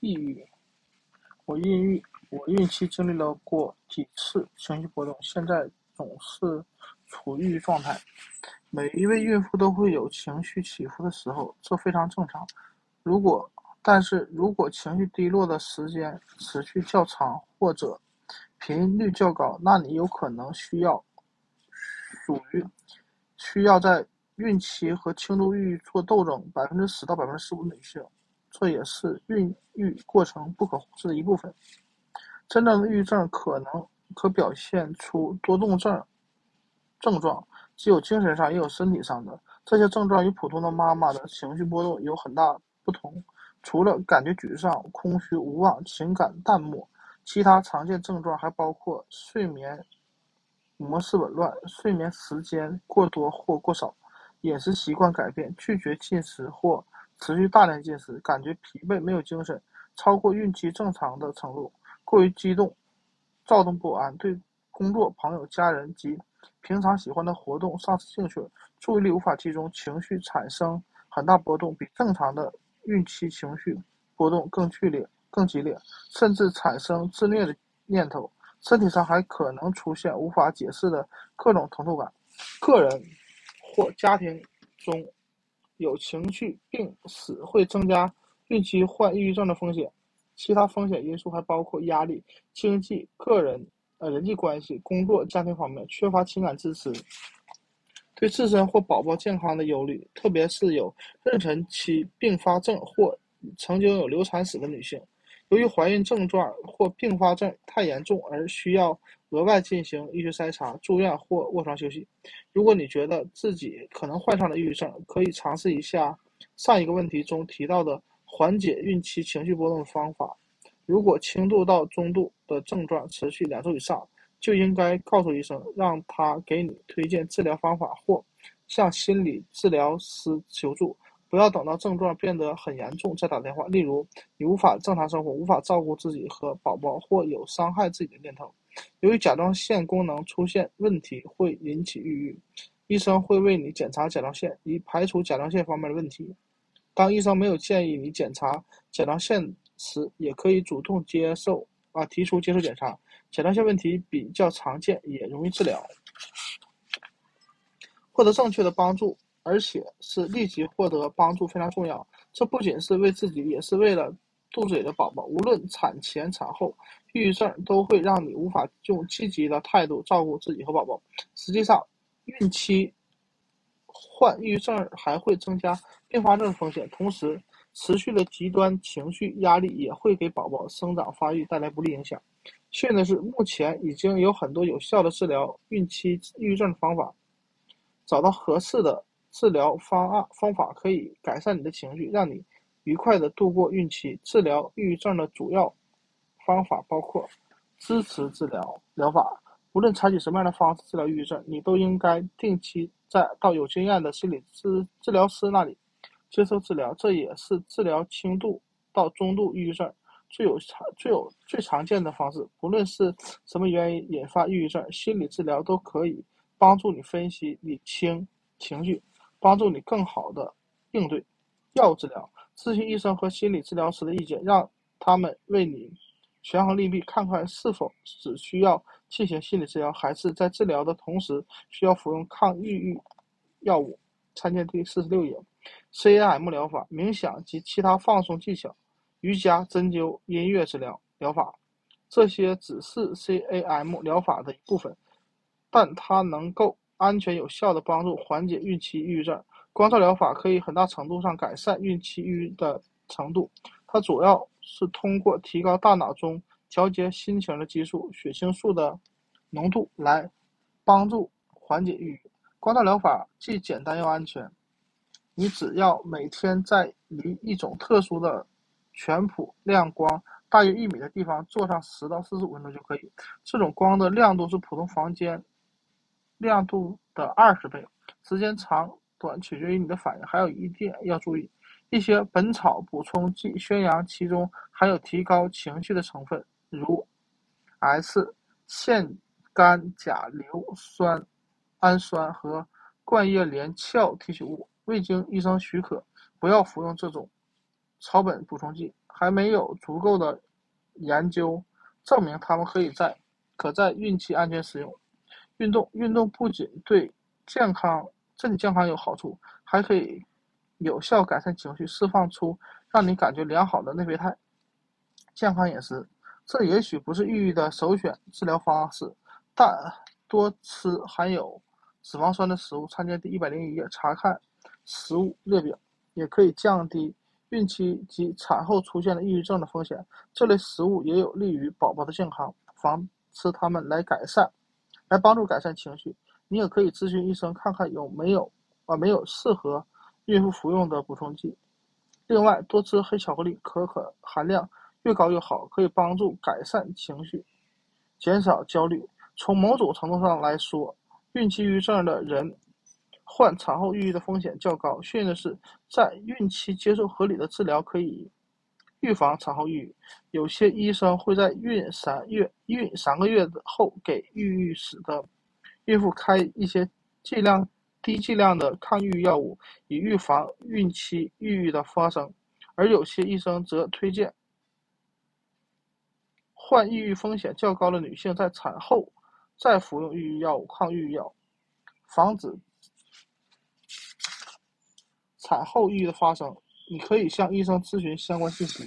抑郁。我孕育，我孕期经历了过几次情绪波动，现在总是处于状态。每一位孕妇都会有情绪起伏的时候，这非常正常。如果，但是如果情绪低落的时间持续较长或者频率较高，那你有可能需要属于需要在孕期和轻度抑郁做斗争。百分之十到百分之十五女性。这也是孕育过程不可忽视的一部分。真正的抑郁症可能可表现出多动症症状，既有精神上也有身体上的。这些症状与普通的妈妈的情绪波动有很大不同。除了感觉沮丧、空虚、无望、情感淡漠，其他常见症状还包括睡眠模式紊乱、睡眠时间过多或过少、饮食习惯改变、拒绝进食或。持续大量进食，感觉疲惫、没有精神，超过孕期正常的程度，过于激动、躁动不安，对工作、朋友、家人及平常喜欢的活动丧失兴趣，注意力无法集中，情绪产生很大波动，比正常的孕期情绪波动更剧烈、更激烈，甚至产生自虐的念头。身体上还可能出现无法解释的各种疼痛感。个人或家庭中。有情绪病史会增加孕期患抑郁症的风险，其他风险因素还包括压力、经济、个人呃人际关系、工作、家庭方面缺乏情感支持，对自身或宝宝健康的忧虑，特别是有妊娠期并发症或曾经有流产史的女性。由于怀孕症状或并发症太严重而需要额外进行医学筛查、住院或卧床休息。如果你觉得自己可能患上了抑郁症，可以尝试一下上一个问题中提到的缓解孕期情绪波动的方法。如果轻度到中度的症状持续两周以上，就应该告诉医生，让他给你推荐治疗方法或向心理治疗师求助。不要等到症状变得很严重再打电话。例如，你无法正常生活，无法照顾自己和宝宝，或有伤害自己的念头。由于甲状腺功能出现问题会引起抑郁，医生会为你检查甲状腺，以排除甲状腺方面的问题。当医生没有建议你检查甲状腺时，也可以主动接受啊提出接受检查。甲状腺问题比较常见，也容易治疗。获得正确的帮助。而且是立即获得帮助非常重要。这不仅是为自己，也是为了肚子里的宝宝。无论产前产后，抑郁症都会让你无法用积极的态度照顾自己和宝宝。实际上，孕期患抑郁症还会增加并发症风险，同时持续的极端情绪压力也会给宝宝生长发育带来不利影响。幸运的是，目前已经有很多有效的治疗孕期抑郁症的方法。找到合适的。治疗方案方法可以改善你的情绪，让你愉快的度过孕期。治疗抑郁症的主要方法包括支持治疗疗法。无论采取什么样的方式治疗抑郁症，你都应该定期在到有经验的心理治治疗师那里接受治疗。这也是治疗轻度到中度抑郁症最有常最有最常见的方式。不论是什么原因引发抑郁症，心理治疗都可以帮助你分析、理清情绪。帮助你更好的应对药物治疗，咨询医生和心理治疗师的意见，让他们为你权衡利弊，看看是否只需要进行心理治疗，还是在治疗的同时需要服用抗抑郁药物。参见第四十六页。CAM 疗法、冥想及其他放松技巧、瑜伽、针灸、音乐治疗疗法，这些只是 CAM 疗法的一部分，但它能够。安全有效的帮助缓解孕期抑郁症，光照疗法可以很大程度上改善孕期抑郁的程度。它主要是通过提高大脑中调节心情的激素血清素的浓度来帮助缓解抑郁。光照疗法既简单又安全，你只要每天在离一种特殊的全谱亮光大约一米的地方坐上十到四十五分钟就可以。这种光的亮度是普通房间。亮度的二十倍，时间长短取决于你的反应。还有一点要注意，一些本草补充剂宣扬其中含有提高情绪的成分，如 S 腺苷甲硫酸氨酸和冠叶连翘提取物。未经医生许可，不要服用这种草本补充剂。还没有足够的研究证明它们可以在可在孕期安全使用。运动运动不仅对健康身体健康有好处，还可以有效改善情绪，释放出让你感觉良好的内啡肽。健康饮食，这也许不是抑郁的首选治疗方式，但多吃含有脂肪酸的食物。参见第一百零一页，查看食物列表，也可以降低孕期及产后出现的抑郁症的风险。这类食物也有利于宝宝的健康，防吃它们来改善。来帮助改善情绪，你也可以咨询医生看看有没有啊没有适合孕妇服用的补充剂。另外，多吃黑巧克力，可可含量越高越好，可以帮助改善情绪，减少焦虑。从某种程度上来说，孕期抑郁症的人患产后抑郁的风险较高。幸运的是，在孕期接受合理的治疗可以预防产后抑郁。有些医生会在孕三月孕三个月后给抑郁史的孕妇开一些剂量低剂量的抗抑郁药物，以预防孕期抑郁的发生。而有些医生则推荐患抑郁风险较高的女性在产后再服用抑郁药物、抗抑郁药，防止产后抑郁的发生。你可以向医生咨询相关信息。